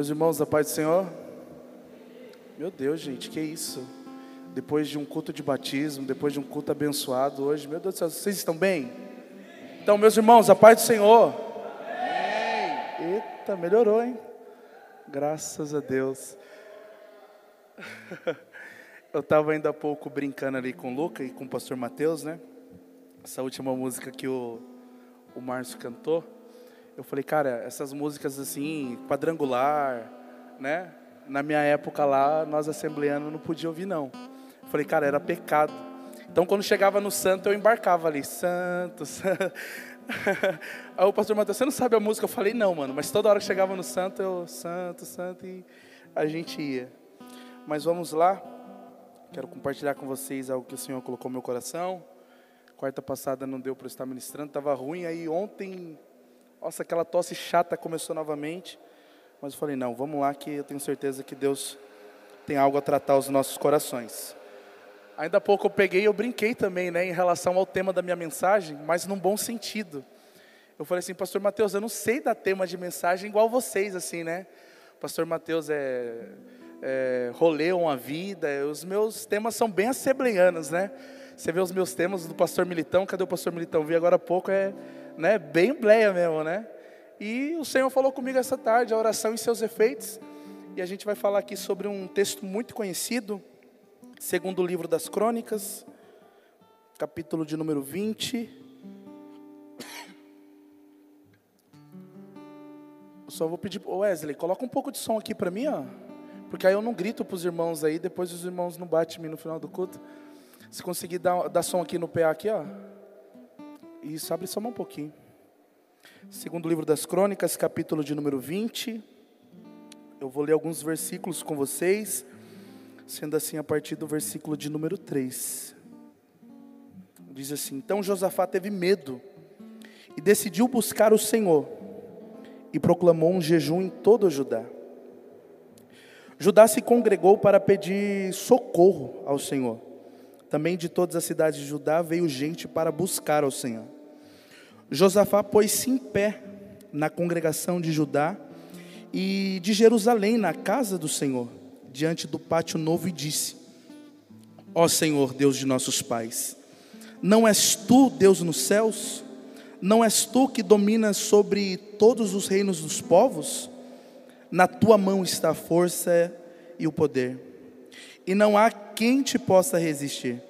Meus irmãos, da paz do Senhor. Meu Deus, gente, que isso? Depois de um culto de batismo, depois de um culto abençoado hoje, meu Deus do céu, vocês estão bem? Então, meus irmãos, a paz do Senhor. Eita, melhorou, hein? Graças a Deus. Eu estava ainda há pouco brincando ali com o Luca e com o pastor Mateus, né? Essa última música que o, o Márcio cantou. Eu falei, cara, essas músicas assim, quadrangular, né? Na minha época lá, nós assembleanos não podia ouvir não. Eu falei, cara, era pecado. Então quando chegava no santo, eu embarcava ali, santo, santo. Aí o pastor Matheus, você não sabe a música? Eu falei, não, mano, mas toda hora que chegava no santo, eu, santo, santo, e a gente ia. Mas vamos lá, quero compartilhar com vocês algo que o Senhor colocou no meu coração. Quarta passada não deu para estar ministrando, estava ruim, aí ontem nossa, aquela tosse chata começou novamente. Mas eu falei, não, vamos lá que eu tenho certeza que Deus tem algo a tratar os nossos corações. Ainda há pouco eu peguei e eu brinquei também, né, em relação ao tema da minha mensagem, mas num bom sentido. Eu falei assim, pastor Mateus, eu não sei dar tema de mensagem igual vocês, assim, né? Pastor Mateus é, é rolê uma vida, os meus temas são bem assembleanos, né? Você vê os meus temas do pastor Militão, cadê o pastor Militão? Vi agora há pouco, é né, bem bleia mesmo, né? E o Senhor falou comigo essa tarde, a oração e seus efeitos. E a gente vai falar aqui sobre um texto muito conhecido, segundo o livro das Crônicas, capítulo de número 20. Eu só vou pedir, Wesley, coloca um pouco de som aqui para mim, ó. Porque aí eu não grito para os irmãos aí, depois os irmãos não batem em mim no final do culto. Se conseguir dar, dar som aqui no PA aqui, ó. Isso, abre só um pouquinho. Segundo livro das Crônicas, capítulo de número 20. Eu vou ler alguns versículos com vocês, sendo assim a partir do versículo de número 3. Diz assim: Então Josafá teve medo e decidiu buscar o Senhor e proclamou um jejum em todo o Judá. Judá se congregou para pedir socorro ao Senhor. Também de todas as cidades de Judá veio gente para buscar ao Senhor. Josafá pôs-se em pé na congregação de Judá e de Jerusalém, na casa do Senhor, diante do pátio novo, e disse: Ó Senhor, Deus de nossos pais, não és tu Deus nos céus? Não és tu que dominas sobre todos os reinos dos povos? Na tua mão está a força e o poder, e não há quem te possa resistir.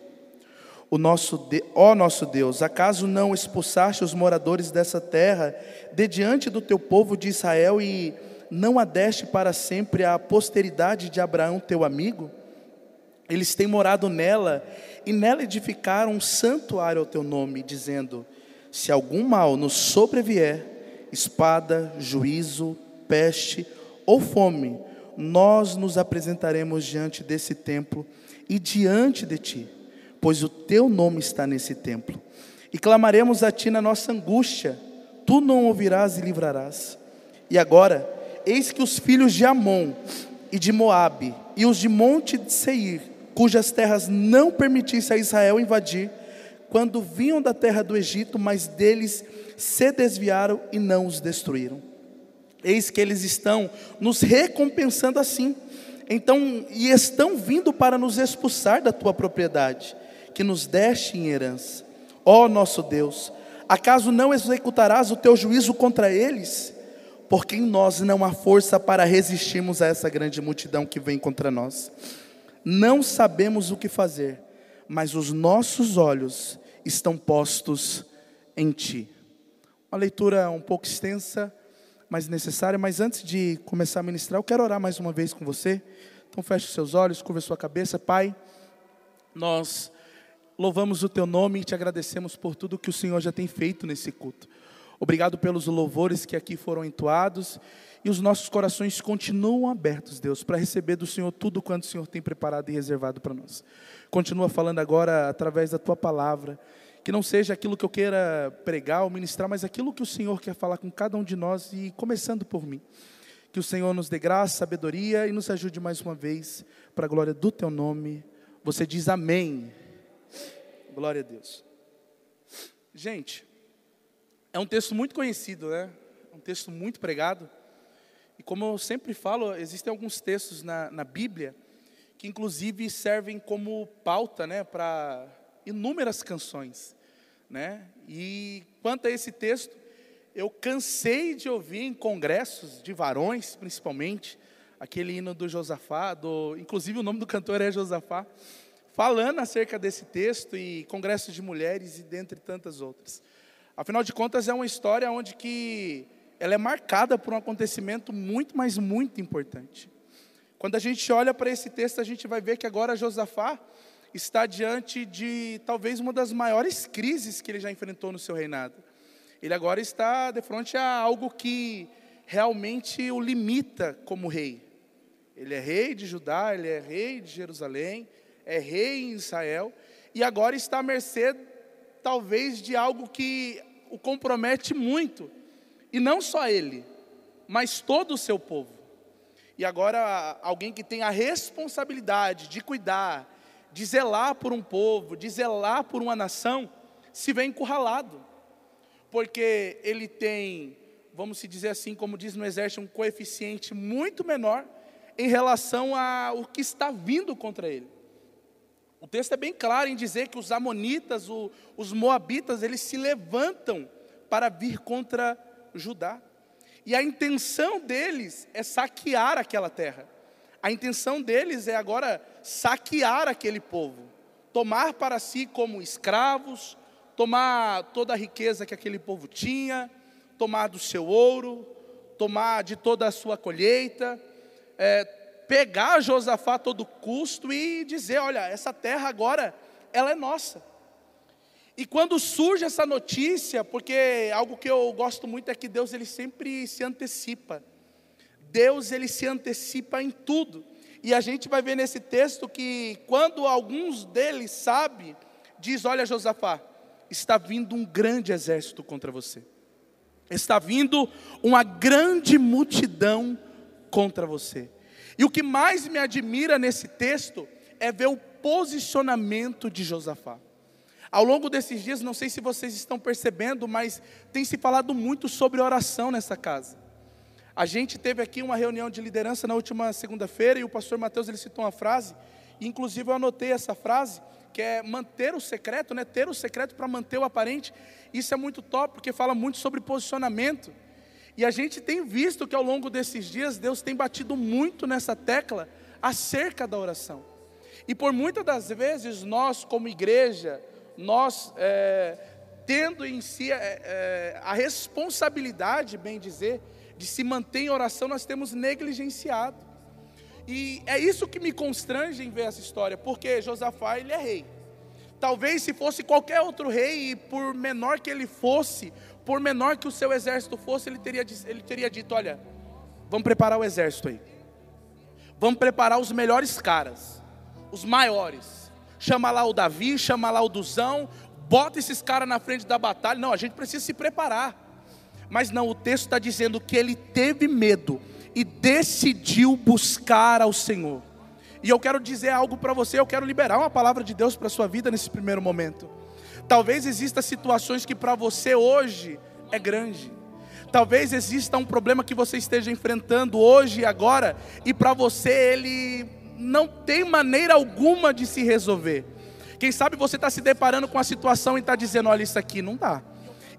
O nosso de, ó nosso Deus, acaso não expulsaste os moradores dessa terra de diante do teu povo de Israel e não adeste para sempre a posteridade de Abraão, teu amigo? Eles têm morado nela e nela edificaram um santuário ao teu nome, dizendo: Se algum mal nos sobrevier, espada, juízo, peste ou fome, nós nos apresentaremos diante desse templo e diante de ti, pois o teu nome está nesse templo. E clamaremos a ti na nossa angústia, tu não ouvirás e livrarás. E agora, eis que os filhos de Amon e de Moabe e os de Monte de Seir, cujas terras não permitisse a Israel invadir, quando vinham da terra do Egito, mas deles se desviaram e não os destruíram. Eis que eles estão nos recompensando assim então, e estão vindo para nos expulsar da tua propriedade, que nos deste em herança. Ó nosso Deus, acaso não executarás o teu juízo contra eles? Porque em nós não há força para resistirmos a essa grande multidão que vem contra nós. Não sabemos o que fazer, mas os nossos olhos estão postos em ti. Uma leitura um pouco extensa, mais necessária, mas antes de começar a ministrar, eu quero orar mais uma vez com você. Então feche os seus olhos, curva sua cabeça, Pai. Nós louvamos o teu nome e te agradecemos por tudo que o Senhor já tem feito nesse culto. Obrigado pelos louvores que aqui foram entoados e os nossos corações continuam abertos, Deus, para receber do Senhor tudo quanto o Senhor tem preparado e reservado para nós. Continua falando agora através da tua palavra que não seja aquilo que eu queira pregar ou ministrar, mas aquilo que o Senhor quer falar com cada um de nós e começando por mim. Que o Senhor nos dê graça, sabedoria e nos ajude mais uma vez para a glória do teu nome. Você diz amém. Glória a Deus. Gente, é um texto muito conhecido, né? É um texto muito pregado. E como eu sempre falo, existem alguns textos na, na Bíblia que inclusive servem como pauta né, para inúmeras canções. Né? E quanto a esse texto, eu cansei de ouvir em congressos de varões, principalmente, aquele hino do Josafá, do, inclusive o nome do cantor é Josafá, falando acerca desse texto e congressos de mulheres e dentre tantas outras. Afinal de contas, é uma história onde que ela é marcada por um acontecimento muito, mas muito importante. Quando a gente olha para esse texto, a gente vai ver que agora Josafá está diante de talvez uma das maiores crises que ele já enfrentou no seu reinado. Ele agora está de frente a algo que realmente o limita como rei. Ele é rei de Judá, ele é rei de Jerusalém, é rei em Israel, e agora está à mercê, talvez, de algo que o compromete muito, e não só ele, mas todo o seu povo. E agora, alguém que tem a responsabilidade de cuidar, de zelar por um povo, de zelar por uma nação, se vê encurralado, porque ele tem, vamos se dizer assim, como diz no exército, um coeficiente muito menor em relação ao que está vindo contra ele. O texto é bem claro em dizer que os amonitas, o, os moabitas, eles se levantam para vir contra Judá. E a intenção deles é saquear aquela terra. A intenção deles é agora saquear aquele povo, tomar para si como escravos, tomar toda a riqueza que aquele povo tinha, tomar do seu ouro, tomar de toda a sua colheita, é, pegar Josafá a todo custo e dizer: olha, essa terra agora, ela é nossa. E quando surge essa notícia, porque algo que eu gosto muito é que Deus ele sempre se antecipa. Deus ele se antecipa em tudo. E a gente vai ver nesse texto que quando alguns deles sabe, diz: "Olha Josafá, está vindo um grande exército contra você. Está vindo uma grande multidão contra você." E o que mais me admira nesse texto é ver o posicionamento de Josafá. Ao longo desses dias, não sei se vocês estão percebendo, mas tem se falado muito sobre oração nessa casa. A gente teve aqui uma reunião de liderança na última segunda-feira e o pastor Mateus ele citou uma frase, inclusive eu anotei essa frase, que é manter o secreto, né? Ter o secreto para manter o aparente. Isso é muito top, porque fala muito sobre posicionamento. E a gente tem visto que ao longo desses dias Deus tem batido muito nessa tecla acerca da oração. E por muitas das vezes nós, como igreja, nós é, tendo em si é, é, a responsabilidade, bem dizer, de se manter em oração, nós temos negligenciado. E é isso que me constrange em ver essa história, porque Josafá ele é rei. Talvez se fosse qualquer outro rei, e por menor que ele fosse, por menor que o seu exército fosse, ele teria, ele teria dito: olha, vamos preparar o exército aí. Vamos preparar os melhores caras, os maiores chama lá o Davi, chama lá o Duzão, bota esses caras na frente da batalha. Não, a gente precisa se preparar. Mas não, o texto está dizendo que ele teve medo e decidiu buscar ao Senhor. E eu quero dizer algo para você, eu quero liberar uma palavra de Deus para a sua vida nesse primeiro momento. Talvez exista situações que para você hoje é grande. Talvez exista um problema que você esteja enfrentando hoje e agora, e para você ele não tem maneira alguma de se resolver. Quem sabe você está se deparando com a situação e está dizendo: olha, isso aqui não dá.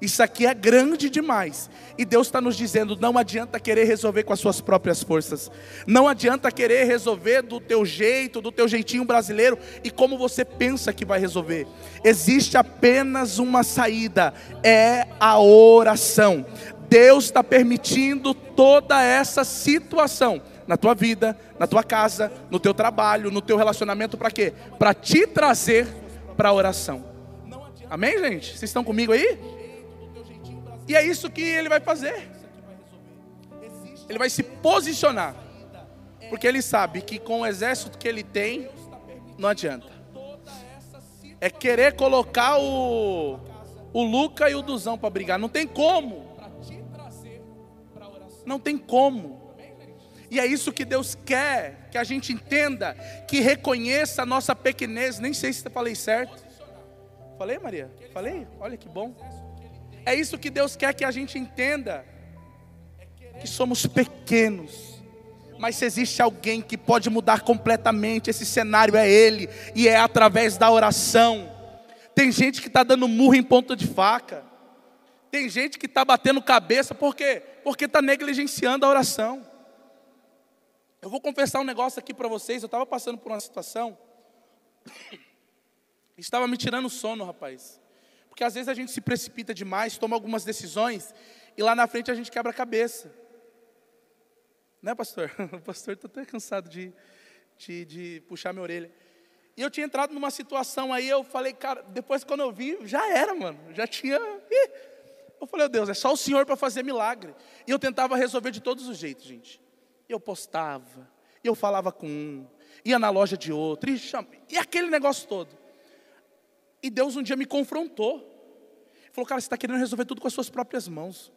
Isso aqui é grande demais. E Deus está nos dizendo: não adianta querer resolver com as suas próprias forças. Não adianta querer resolver do teu jeito, do teu jeitinho brasileiro e como você pensa que vai resolver. Existe apenas uma saída: é a oração. Deus está permitindo toda essa situação na tua vida, na tua casa, no teu trabalho, no teu relacionamento, para quê? Para te trazer para a oração. Amém, gente? Vocês estão comigo aí? E é isso que ele vai fazer. Ele vai se posicionar. Porque ele sabe que com o exército que ele tem, não adianta. É querer colocar o, o Luca e o Duzão para brigar. Não tem como. Não tem como. E é isso que Deus quer, que a gente entenda, que reconheça a nossa pequenez. Nem sei se falei certo. Falei, Maria? Falei? Olha que bom. É isso que Deus quer que a gente entenda. que somos pequenos. Mas se existe alguém que pode mudar completamente esse cenário, é Ele, e é através da oração. Tem gente que está dando murro em ponta de faca, tem gente que está batendo cabeça, por quê? Porque está negligenciando a oração. Eu vou confessar um negócio aqui para vocês, eu estava passando por uma situação, estava me tirando o sono, rapaz. Porque às vezes a gente se precipita demais, toma algumas decisões, e lá na frente a gente quebra a cabeça. Né, pastor? O pastor está até cansado de, de, de, puxar minha orelha. E eu tinha entrado numa situação aí, eu falei, cara, depois quando eu vi, já era, mano. Já tinha. Eu falei, oh, Deus, é só o Senhor para fazer milagre. E eu tentava resolver de todos os jeitos, gente. Eu postava, eu falava com um, ia na loja de outro, e, e aquele negócio todo. E Deus um dia me confrontou. Falou, cara, você está querendo resolver tudo com as suas próprias mãos.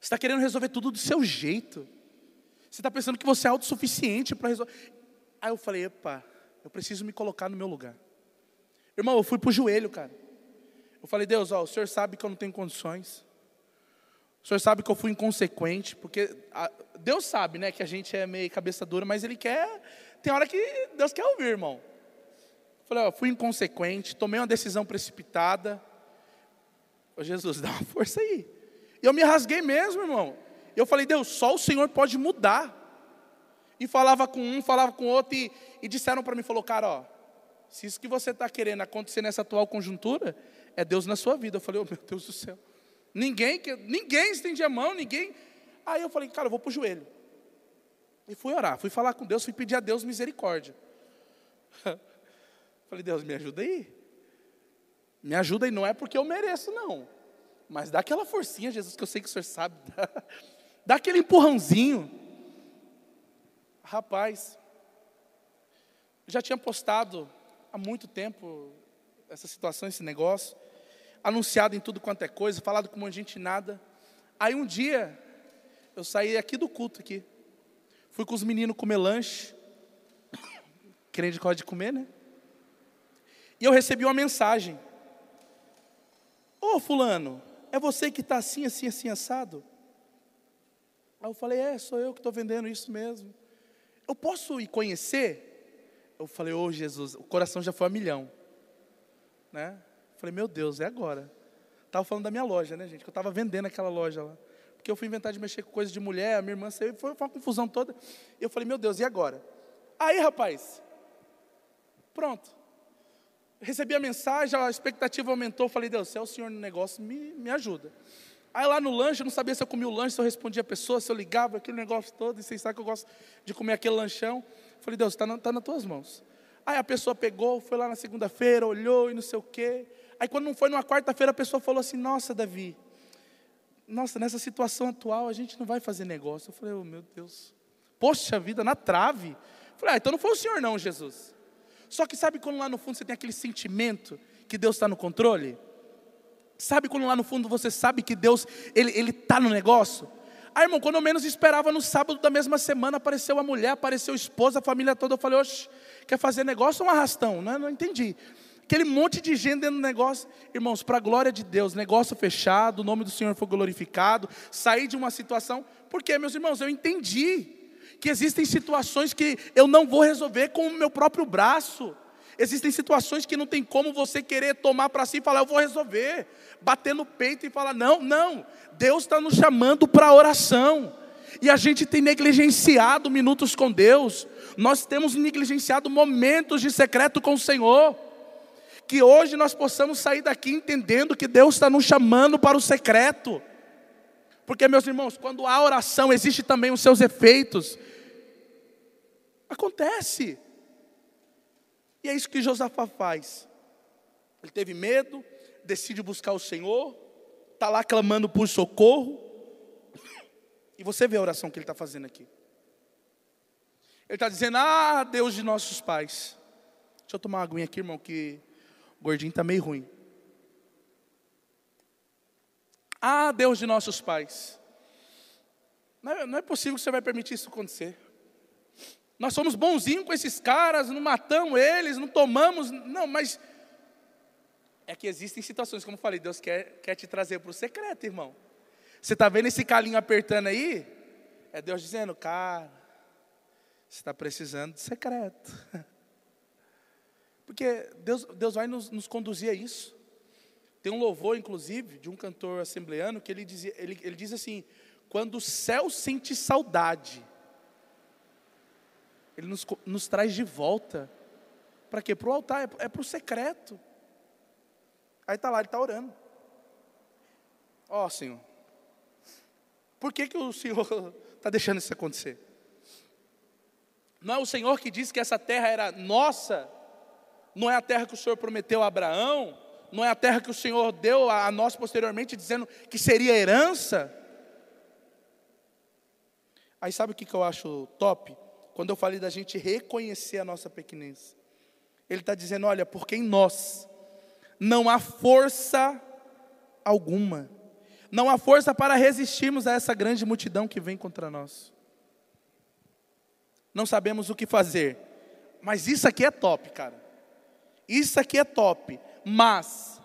Você está querendo resolver tudo do seu jeito. Você está pensando que você é autossuficiente para resolver. Aí eu falei, epa, eu preciso me colocar no meu lugar. Irmão, eu fui para o joelho, cara. Eu falei, Deus, ó, o senhor sabe que eu não tenho condições. O senhor sabe que eu fui inconsequente, porque a, Deus sabe, né, que a gente é meio cabeça dura, mas Ele quer. Tem hora que Deus quer ouvir, irmão. Falei, ó, fui inconsequente, tomei uma decisão precipitada. Ô, Jesus, dá uma força aí. E eu me rasguei mesmo, irmão. Eu falei, Deus, só o Senhor pode mudar. E falava com um, falava com outro, e, e disseram para mim, falou, cara, ó, se isso que você está querendo acontecer nessa atual conjuntura, é Deus na sua vida. Eu falei, oh meu Deus do céu. Ninguém, ninguém estendia a mão, ninguém. Aí eu falei, cara, eu vou para o joelho. E fui orar, fui falar com Deus, fui pedir a Deus misericórdia. falei, Deus, me ajuda aí. Me ajuda aí, não é porque eu mereço, não. Mas dá aquela forcinha, Jesus, que eu sei que o senhor sabe. Dá, dá aquele empurrãozinho. Rapaz, já tinha postado há muito tempo essa situação, esse negócio, anunciado em tudo quanto é coisa, falado com um monte de gente nada. Aí um dia, eu saí aqui do culto aqui, fui com os meninos comer lanche, querendo de de comer, né? E eu recebi uma mensagem. Ô oh, fulano, é você que está assim, assim, assim, assado? Aí eu falei, é, sou eu que estou vendendo isso mesmo. Eu posso ir conhecer? Eu falei, ô oh, Jesus, o coração já foi a milhão. Né? Eu falei, meu Deus, é agora. Estava falando da minha loja, né, gente? Que eu estava vendendo aquela loja lá. Porque eu fui inventar de mexer com coisa de mulher, a minha irmã saiu, foi uma confusão toda. E eu falei, meu Deus, e agora? Aí, rapaz, pronto recebi a mensagem, a expectativa aumentou. Falei, Deus, se é o senhor no negócio, me, me ajuda. Aí lá no lanche, eu não sabia se eu comia o lanche, se eu respondia a pessoa, se eu ligava, aquele negócio todo. E vocês sabem que eu gosto de comer aquele lanchão. Falei, Deus, está tá nas tuas mãos. Aí a pessoa pegou, foi lá na segunda-feira, olhou e não sei o quê. Aí quando não foi numa quarta-feira, a pessoa falou assim: Nossa, Davi, nossa, nessa situação atual a gente não vai fazer negócio. Eu falei, oh, meu Deus, poxa vida, na trave. Eu falei, ah, então não foi o senhor, não, Jesus. Só que sabe quando lá no fundo você tem aquele sentimento que Deus está no controle? Sabe quando lá no fundo você sabe que Deus ele está no negócio? Ah, irmão, quando eu menos esperava, no sábado da mesma semana, apareceu a mulher, apareceu a esposa, a família toda. Eu falei, oxe, quer fazer negócio ou um arrastão? Não, não entendi. Aquele monte de gente dentro do negócio. Irmãos, para a glória de Deus, negócio fechado, o nome do Senhor foi glorificado, saí de uma situação. Porque, meus irmãos, eu entendi que existem situações que eu não vou resolver com o meu próprio braço. Existem situações que não tem como você querer tomar para si e falar, eu vou resolver. Bater no peito e falar, não, não. Deus está nos chamando para oração. E a gente tem negligenciado minutos com Deus. Nós temos negligenciado momentos de secreto com o Senhor. Que hoje nós possamos sair daqui entendendo que Deus está nos chamando para o secreto. Porque, meus irmãos, quando há oração, existe também os seus efeitos. Acontece. E é isso que Josafá faz. Ele teve medo, decide buscar o Senhor, está lá clamando por socorro. E você vê a oração que ele está fazendo aqui. Ele está dizendo: Ah, Deus de nossos pais. Deixa eu tomar uma aguinha aqui, irmão, que o gordinho está meio ruim. Ah, Deus de nossos pais. Não é, não é possível que você vai permitir isso acontecer. Nós somos bonzinhos com esses caras, não matamos eles, não tomamos. Não, mas é que existem situações, como eu falei, Deus quer, quer te trazer para o secreto, irmão. Você está vendo esse calinho apertando aí? É Deus dizendo, cara, você está precisando de secreto. Porque Deus, Deus vai nos, nos, conduzir a isso. Tem um louvor, inclusive, de um cantor assembleano, que ele, dizia, ele, ele diz assim: quando o céu sente saudade, ele nos, nos traz de volta. Para quê? Para o altar, é, é para o secreto. Aí está lá, ele está orando. Ó oh, Senhor, por que, que o Senhor está deixando isso acontecer? Não é o Senhor que disse que essa terra era nossa? Não é a terra que o Senhor prometeu a Abraão? Não é a terra que o Senhor deu a nós posteriormente, dizendo que seria herança? Aí sabe o que, que eu acho top? Quando eu falei da gente reconhecer a nossa pequenez. Ele está dizendo: olha, porque em nós não há força alguma, não há força para resistirmos a essa grande multidão que vem contra nós. Não sabemos o que fazer, mas isso aqui é top, cara. Isso aqui é top, mas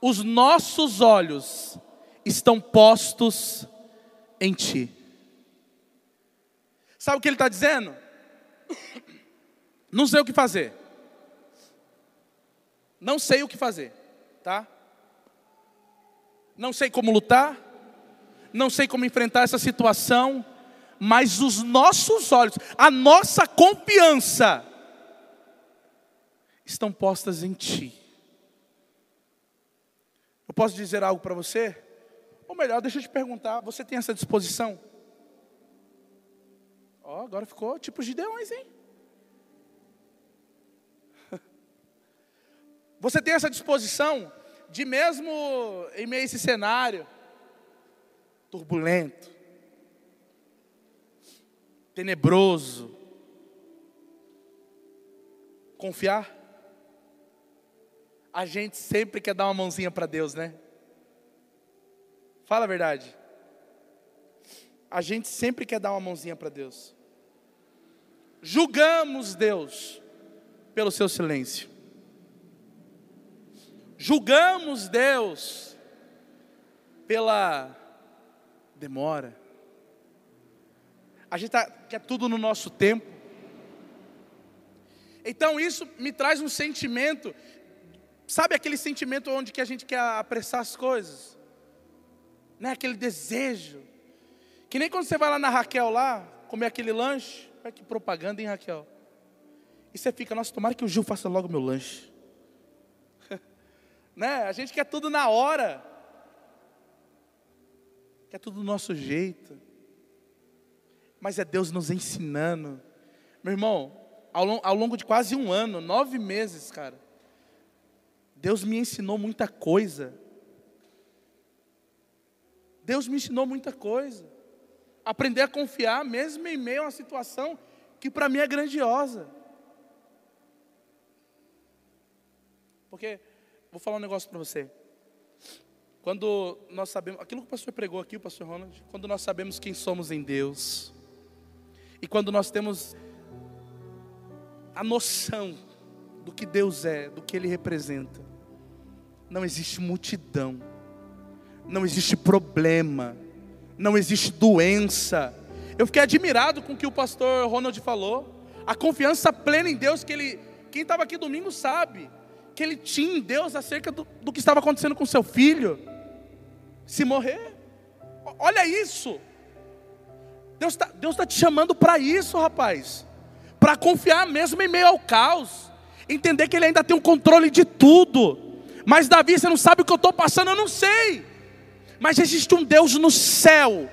os nossos olhos estão postos em Ti. Sabe o que ele está dizendo? Não sei o que fazer. Não sei o que fazer, tá? Não sei como lutar, não sei como enfrentar essa situação, mas os nossos olhos, a nossa confiança, estão postas em Ti. Eu posso dizer algo para você? Ou melhor, deixa eu te perguntar: você tem essa disposição? Ó, oh, agora ficou tipo Gideões, hein? Você tem essa disposição de mesmo em meio a esse cenário turbulento, tenebroso, confiar? A gente sempre quer dar uma mãozinha para Deus, né? Fala a verdade. A gente sempre quer dar uma mãozinha para Deus. Julgamos Deus pelo seu silêncio julgamos Deus pela demora. A gente tá, quer tudo no nosso tempo. Então isso me traz um sentimento, sabe aquele sentimento onde que a gente quer apressar as coisas? Né? Aquele desejo. Que nem quando você vai lá na Raquel lá, comer aquele lanche, olha que propaganda, hein, Raquel? E você fica, nossa, tomara que o Gil faça logo meu lanche né? A gente quer tudo na hora. Quer tudo do nosso jeito. Mas é Deus nos ensinando. Meu irmão, ao, ao longo de quase um ano, nove meses, cara, Deus me ensinou muita coisa. Deus me ensinou muita coisa. Aprender a confiar, mesmo em meio a uma situação que para mim é grandiosa. Porque Vou falar um negócio para você. Quando nós sabemos, aquilo que o pastor pregou aqui, o pastor Ronald, quando nós sabemos quem somos em Deus, e quando nós temos a noção do que Deus é, do que Ele representa, não existe multidão, não existe problema, não existe doença. Eu fiquei admirado com o que o pastor Ronald falou, a confiança plena em Deus que ele, quem estava aqui domingo sabe que ele tinha em Deus acerca do, do que estava acontecendo com seu filho. Se morrer, olha isso. Deus está Deus tá te chamando para isso, rapaz. Para confiar mesmo em meio ao caos. Entender que Ele ainda tem o um controle de tudo. Mas Davi, você não sabe o que eu estou passando, eu não sei. Mas existe um Deus no céu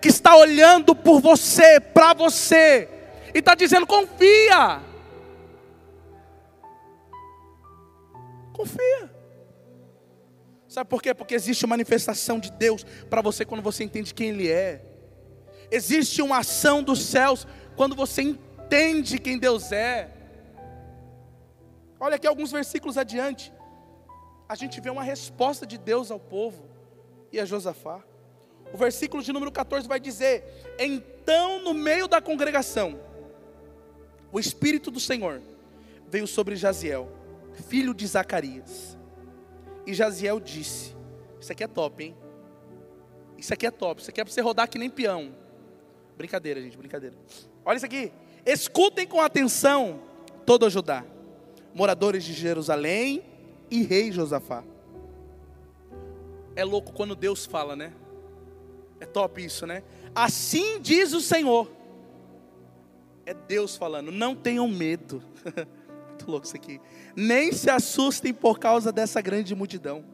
que está olhando por você, para você, e está dizendo: confia. Confia. Sabe por quê? Porque existe uma manifestação de Deus para você quando você entende quem Ele é. Existe uma ação dos céus quando você entende quem Deus é. Olha aqui alguns versículos adiante. A gente vê uma resposta de Deus ao povo e a Josafá. O versículo de número 14 vai dizer: Então, no meio da congregação, o Espírito do Senhor veio sobre Jaziel filho de Zacarias. E Jaziel disse: Isso aqui é top, hein? Isso aqui é top. Isso aqui é para você rodar que nem peão. Brincadeira, gente, brincadeira. Olha isso aqui. Escutem com atenção todo Judá, moradores de Jerusalém e rei Josafá. É louco quando Deus fala, né? É top isso, né? Assim diz o Senhor. É Deus falando, não tenham medo. Muito louco isso aqui. Nem se assustem por causa dessa grande multidão.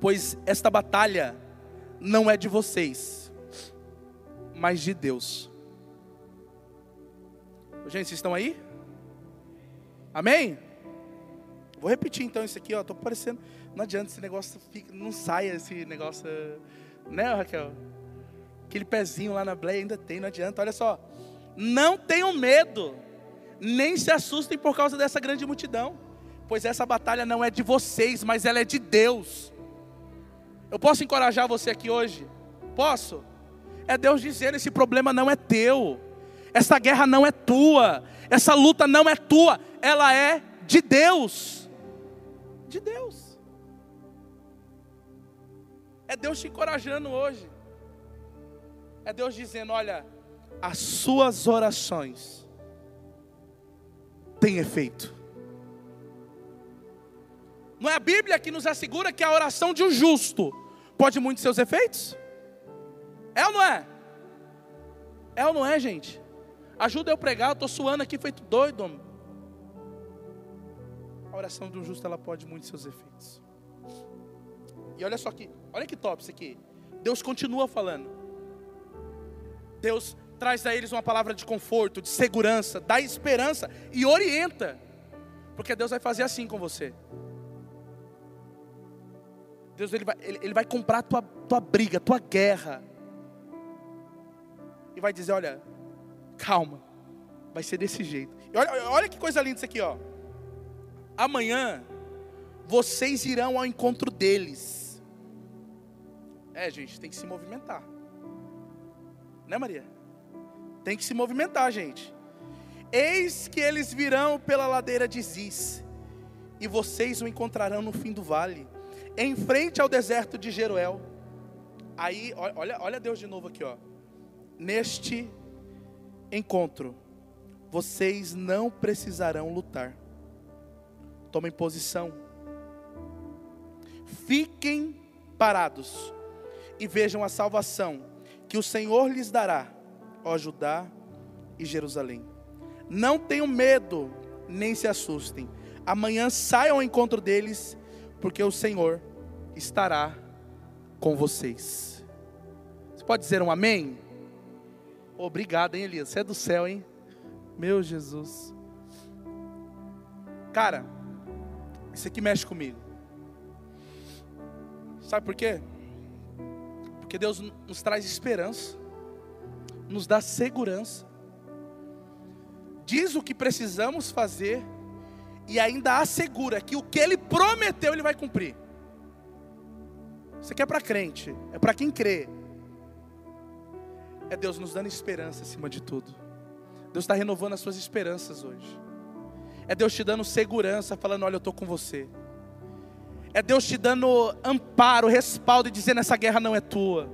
Pois esta batalha não é de vocês, mas de Deus. Gente, vocês estão aí? Amém? Vou repetir então isso aqui, ó. Tô parecendo. Não adianta esse negócio, fica, não saia esse negócio, né, Raquel? Aquele pezinho lá na bleia ainda tem, não adianta. Olha só. Não tenham medo, nem se assustem por causa dessa grande multidão, pois essa batalha não é de vocês, mas ela é de Deus. Eu posso encorajar você aqui hoje? Posso? É Deus dizendo: esse problema não é teu, essa guerra não é tua, essa luta não é tua, ela é de Deus. De Deus. É Deus te encorajando hoje. É Deus dizendo: olha, as suas orações têm efeito. Não é a Bíblia que nos assegura que a oração de um justo pode muito seus efeitos? É ou não é? É ou não é, gente? Ajuda eu pregar, eu estou suando aqui feito doido. Homem. A oração de um justo ela pode muito seus efeitos. E olha só aqui, olha que top isso aqui. Deus continua falando. Deus traz a eles uma palavra de conforto, de segurança, dá esperança e orienta. Porque Deus vai fazer assim com você. Deus ele vai, ele, ele vai comprar tua, tua briga, tua guerra. E vai dizer: olha, calma, vai ser desse jeito. E olha, olha que coisa linda isso aqui, ó. Amanhã vocês irão ao encontro deles. É, gente, tem que se movimentar. Né, Maria? Tem que se movimentar, gente. Eis que eles virão pela ladeira de Ziz, e vocês o encontrarão no fim do vale, em frente ao deserto de Jeruel. Aí, olha, olha Deus de novo aqui, ó. Neste encontro, vocês não precisarão lutar. Tomem posição. Fiquem parados e vejam a salvação que o Senhor lhes dará, ó Judá e Jerusalém. Não tenham medo, nem se assustem. Amanhã saiam ao encontro deles, porque o Senhor estará com vocês. Você pode dizer um amém? Obrigado, hein, Elias? Você é do céu, hein? Meu Jesus. Cara, isso aqui mexe comigo. Sabe por quê? Porque Deus nos traz esperança, nos dá segurança, diz o que precisamos fazer e ainda assegura que o que Ele prometeu Ele vai cumprir. Isso aqui é para crente, é para quem crê. É Deus nos dando esperança acima de tudo. Deus está renovando as suas esperanças hoje. É Deus te dando segurança, falando: Olha, eu estou com você. É Deus te dando amparo, respaldo e dizendo: essa guerra não é tua.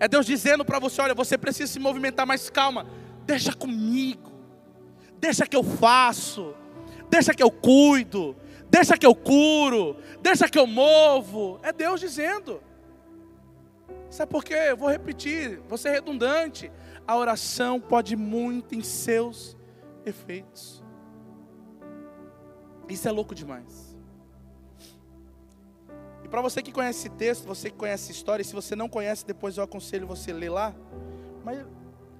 É Deus dizendo para você: olha, você precisa se movimentar, mas calma, deixa comigo, deixa que eu faço, deixa que eu cuido, deixa que eu curo, deixa que eu movo. É Deus dizendo. Sabe por quê? Eu vou repetir, vou ser redundante. A oração pode muito em seus efeitos. Isso é louco demais. E para você que conhece esse texto, você que conhece a história, e se você não conhece, depois eu aconselho você a ler lá. Mas,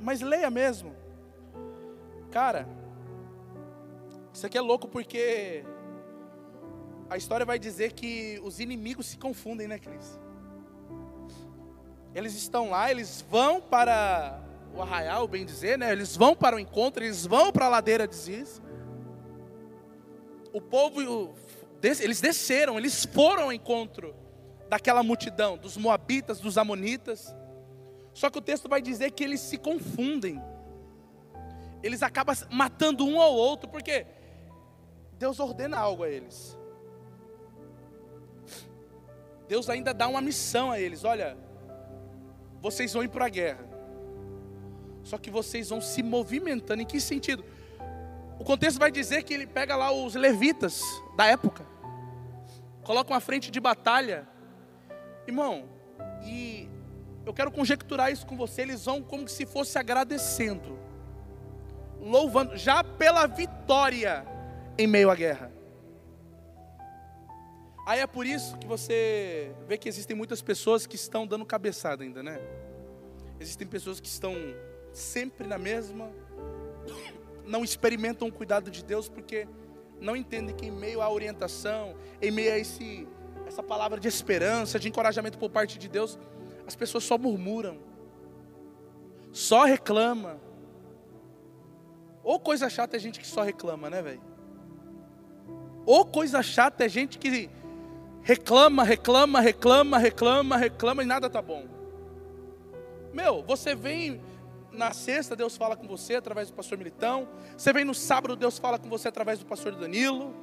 mas leia mesmo. Cara, isso aqui é louco porque a história vai dizer que os inimigos se confundem, né, Cris? Eles estão lá, eles vão para o arraial, bem dizer, né? Eles vão para o encontro, eles vão para a ladeira de Ziz. O povo eles desceram, eles foram ao encontro daquela multidão, dos moabitas, dos amonitas. Só que o texto vai dizer que eles se confundem. Eles acabam matando um ao outro, porque Deus ordena algo a eles. Deus ainda dá uma missão a eles: olha, vocês vão ir para a guerra, só que vocês vão se movimentando. Em que sentido? O contexto vai dizer que ele pega lá os levitas da época, coloca uma frente de batalha, irmão, e eu quero conjecturar isso com você. Eles vão como se fosse agradecendo, louvando, já pela vitória em meio à guerra. Aí é por isso que você vê que existem muitas pessoas que estão dando cabeçada ainda, né? Existem pessoas que estão sempre na mesma, não experimentam o cuidado de Deus porque não entendem que em meio à orientação, em meio a esse, essa palavra de esperança, de encorajamento por parte de Deus, as pessoas só murmuram, só reclama. Ou coisa chata é gente que só reclama, né, velho? Ou coisa chata é gente que reclama, reclama, reclama, reclama, reclama e nada tá bom. Meu, você vem na sexta, Deus fala com você através do pastor Militão. Você vem no sábado, Deus fala com você através do pastor Danilo.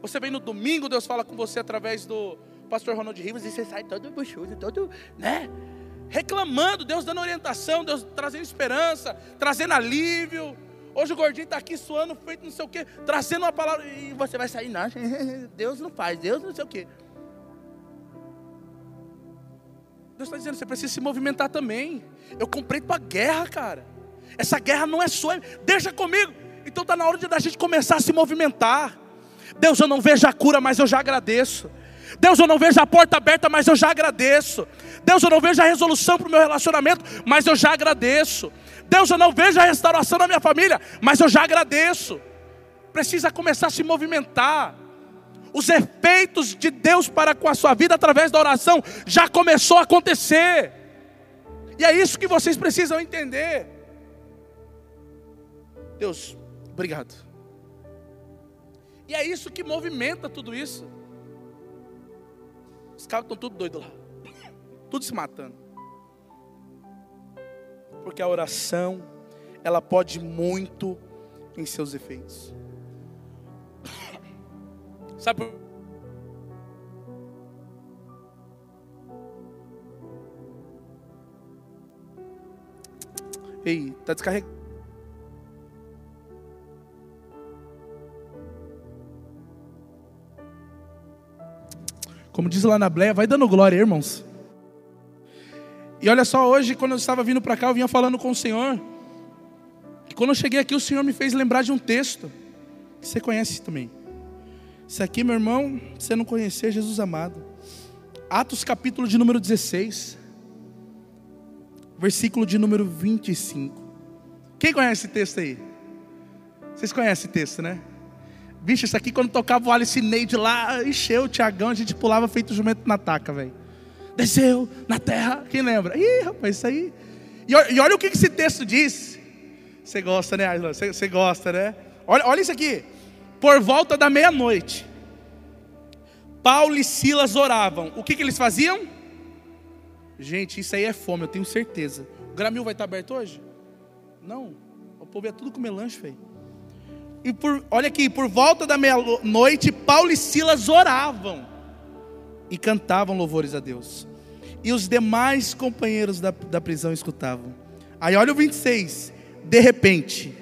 Você vem no domingo, Deus fala com você através do pastor Ronald Rivas. E você sai todo buchudo, todo, né? Reclamando, Deus dando orientação, Deus trazendo esperança, trazendo alívio. Hoje o gordinho está aqui suando, feito não sei o quê, trazendo uma palavra. E você vai sair, não, Deus não faz, Deus não sei o quê. Deus está dizendo, você precisa se movimentar também. Eu comprei para a guerra, cara. Essa guerra não é sua, deixa comigo. Então está na hora de a gente começar a se movimentar. Deus, eu não vejo a cura, mas eu já agradeço. Deus, eu não vejo a porta aberta, mas eu já agradeço. Deus, eu não vejo a resolução para o meu relacionamento, mas eu já agradeço. Deus, eu não vejo a restauração na minha família, mas eu já agradeço. Precisa começar a se movimentar os efeitos de Deus para com a sua vida através da oração já começou a acontecer. E é isso que vocês precisam entender. Deus, obrigado. E é isso que movimenta tudo isso. Os caras estão tudo doidos lá. Tudo se matando. Porque a oração, ela pode muito em seus efeitos. Sabe por Ei, tá descarregado. Como diz lá na Bleia, vai dando glória, irmãos. E olha só, hoje, quando eu estava vindo para cá, eu vinha falando com o Senhor. E quando eu cheguei aqui, o Senhor me fez lembrar de um texto. Que você conhece também. Isso aqui, meu irmão, você não conhecer Jesus amado. Atos capítulo de número 16, versículo de número 25. Quem conhece esse texto aí? Vocês conhecem esse texto, né? Bicho, isso aqui quando tocava o Alice Neide lá, encheu o Tiagão, a gente pulava feito jumento na taca, velho. Desceu na terra, quem lembra? Ih, rapaz, isso aí. E, e olha o que esse texto diz. Você gosta, né, você gosta, né? Olha, olha isso aqui por volta da meia-noite, Paulo e Silas oravam. O que, que eles faziam? Gente, isso aí é fome, eu tenho certeza. O Gramil vai estar aberto hoje? Não. O povo é tudo comer lanche, velho. E por, olha aqui, por volta da meia-noite, Paulo e Silas oravam e cantavam louvores a Deus. E os demais companheiros da, da prisão escutavam. Aí olha o 26. De repente,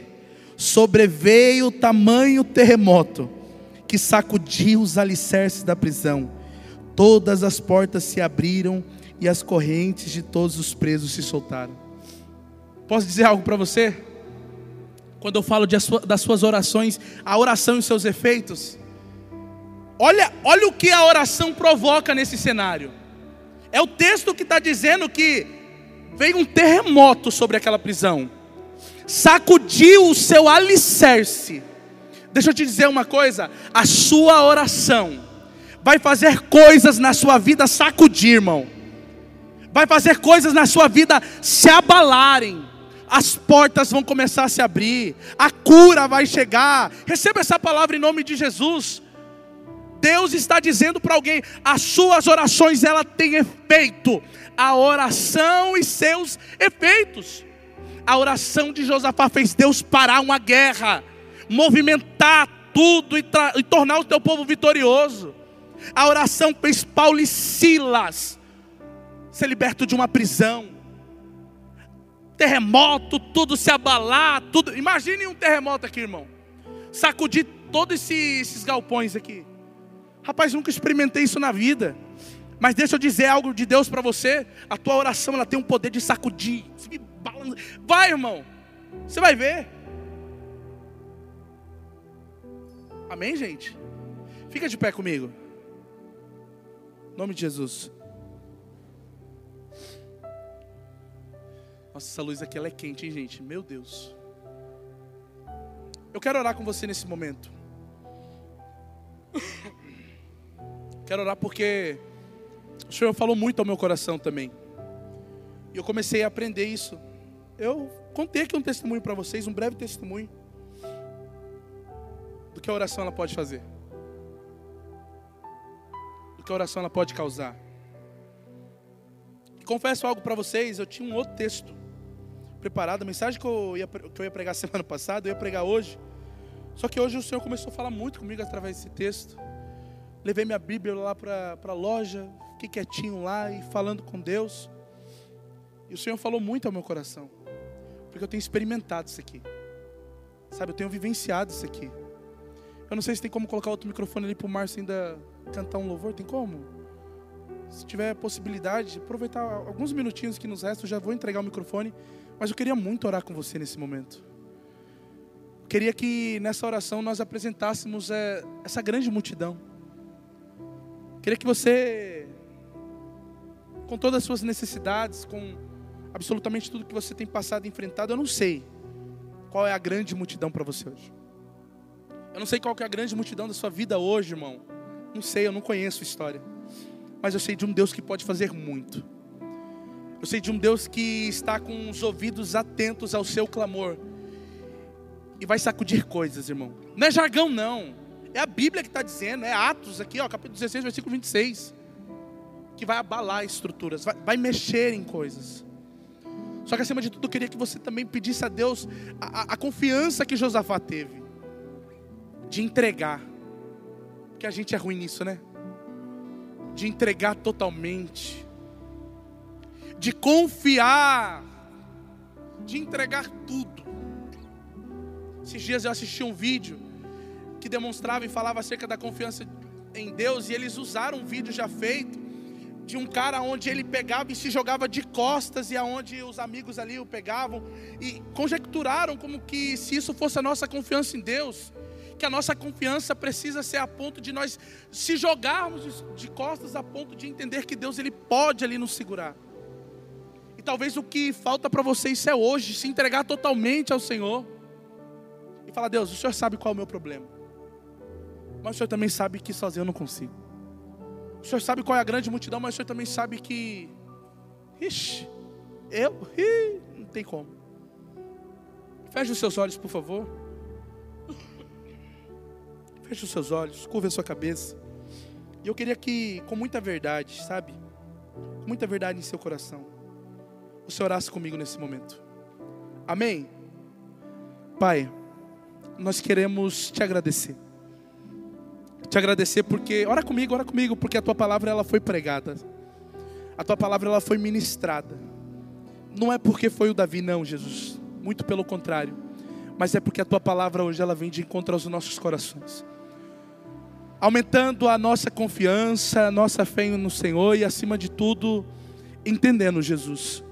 sobreveio tamanho terremoto que sacudiu os alicerces da prisão. Todas as portas se abriram e as correntes de todos os presos se soltaram. Posso dizer algo para você? Quando eu falo sua, das suas orações, a oração e seus efeitos. Olha, olha o que a oração provoca nesse cenário. É o texto que está dizendo que veio um terremoto sobre aquela prisão sacudiu o seu alicerce. Deixa eu te dizer uma coisa: a sua oração vai fazer coisas na sua vida sacudir, irmão. Vai fazer coisas na sua vida se abalarem. As portas vão começar a se abrir, a cura vai chegar. Receba essa palavra em nome de Jesus. Deus está dizendo para alguém: as suas orações ela têm efeito. A oração e seus efeitos. A oração de Josafá fez Deus parar uma guerra, movimentar tudo e, e tornar o teu povo vitorioso. A oração fez Paulo e Silas ser liberto de uma prisão. Terremoto, tudo se abalar, tudo. Imagine um terremoto aqui, irmão. Sacudir todos esses, galpões aqui. Rapaz, nunca experimentei isso na vida. Mas deixa eu dizer algo de Deus para você. A tua oração ela tem um poder de sacudir. Vai, irmão. Você vai ver. Amém, gente? Fica de pé comigo. Em nome de Jesus. Nossa, essa luz aqui ela é quente, hein, gente? Meu Deus. Eu quero orar com você nesse momento. Quero orar porque o Senhor falou muito ao meu coração também. E eu comecei a aprender isso. Eu contei aqui um testemunho para vocês, um breve testemunho do que a oração ela pode fazer. Do que a oração ela pode causar. Confesso algo para vocês, eu tinha um outro texto preparado, a mensagem que eu, ia, que eu ia pregar semana passada, eu ia pregar hoje. Só que hoje o Senhor começou a falar muito comigo através desse texto. Levei minha Bíblia lá para a loja, fiquei quietinho lá e falando com Deus. E o Senhor falou muito ao meu coração. Porque eu tenho experimentado isso aqui. Sabe, eu tenho vivenciado isso aqui. Eu não sei se tem como colocar outro microfone ali para o Márcio ainda cantar um louvor. Tem como? Se tiver possibilidade, aproveitar alguns minutinhos que nos restam, eu já vou entregar o microfone. Mas eu queria muito orar com você nesse momento. Queria que nessa oração nós apresentássemos é, essa grande multidão. Queria que você, com todas as suas necessidades, com absolutamente tudo que você tem passado e enfrentado, eu não sei qual é a grande multidão para você hoje. Eu não sei qual é a grande multidão da sua vida hoje, irmão. Não sei, eu não conheço a história. Mas eu sei de um Deus que pode fazer muito. Eu sei de um Deus que está com os ouvidos atentos ao seu clamor. E vai sacudir coisas, irmão. Não é jargão, não. É a Bíblia que está dizendo, é Atos aqui, ó, capítulo 16, versículo 26. Que vai abalar estruturas, vai, vai mexer em coisas. Só que acima de tudo, eu queria que você também pedisse a Deus a, a, a confiança que Josafá teve de entregar. Porque a gente é ruim nisso, né? De entregar totalmente. De confiar. De entregar tudo. Esses dias eu assisti um vídeo que demonstrava e falava acerca da confiança em Deus, e eles usaram um vídeo já feito de um cara onde ele pegava e se jogava de costas e aonde os amigos ali o pegavam e conjecturaram como que se isso fosse a nossa confiança em Deus, que a nossa confiança precisa ser a ponto de nós se jogarmos de costas a ponto de entender que Deus ele pode ali nos segurar. E talvez o que falta para você isso é hoje, se entregar totalmente ao Senhor. E falar, Deus, o Senhor sabe qual é o meu problema. Mas o Senhor também sabe que sozinho eu não consigo. O Senhor sabe qual é a grande multidão, mas o Senhor também sabe que. Ixi, eu? Não tem como. Feche os seus olhos, por favor. Feche os seus olhos, curva a sua cabeça. E eu queria que, com muita verdade, sabe? Com muita verdade em seu coração, você orasse comigo nesse momento. Amém? Pai, nós queremos te agradecer. Te agradecer porque, ora comigo, ora comigo, porque a tua palavra ela foi pregada. A tua palavra ela foi ministrada. Não é porque foi o Davi, não, Jesus. Muito pelo contrário. Mas é porque a tua palavra hoje ela vem de encontro aos nossos corações aumentando a nossa confiança, a nossa fé no Senhor e, acima de tudo, entendendo, Jesus,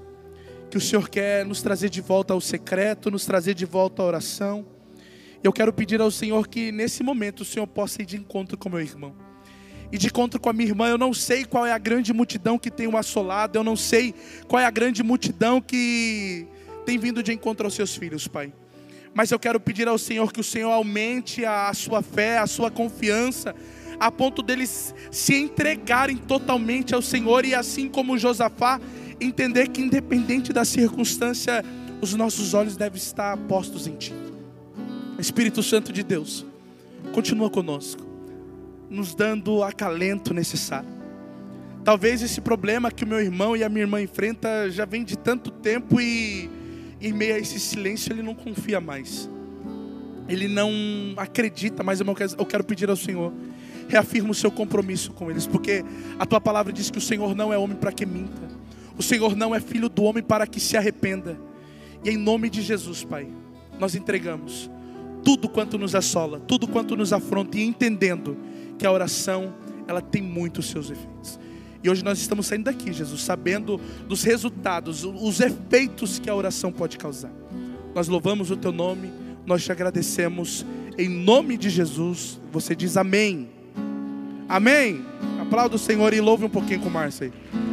que o Senhor quer nos trazer de volta ao secreto, nos trazer de volta à oração. Eu quero pedir ao Senhor que nesse momento o Senhor possa ir de encontro com meu irmão. E de encontro com a minha irmã, eu não sei qual é a grande multidão que tem o assolado, eu não sei qual é a grande multidão que tem vindo de encontro aos seus filhos, Pai. Mas eu quero pedir ao Senhor que o Senhor aumente a sua fé, a sua confiança, a ponto deles se entregarem totalmente ao Senhor e assim como Josafá, entender que independente da circunstância, os nossos olhos devem estar postos em Ti. Espírito Santo de Deus, continua conosco, nos dando o acalento necessário. Talvez esse problema que o meu irmão e a minha irmã enfrentam já vem de tanto tempo e em meio a esse silêncio, ele não confia mais. Ele não acredita mais. Eu quero pedir ao Senhor reafirma o seu compromisso com eles, porque a tua palavra diz que o Senhor não é homem para que minta, o Senhor não é filho do homem para que se arrependa. E em nome de Jesus, Pai, nós entregamos tudo quanto nos assola, tudo quanto nos afronta, e entendendo que a oração, ela tem muitos seus efeitos. E hoje nós estamos saindo daqui, Jesus, sabendo dos resultados, os efeitos que a oração pode causar. Nós louvamos o teu nome, nós te agradecemos, em nome de Jesus. Você diz amém. Amém. Aplauda o Senhor e louve um pouquinho com o Márcio aí.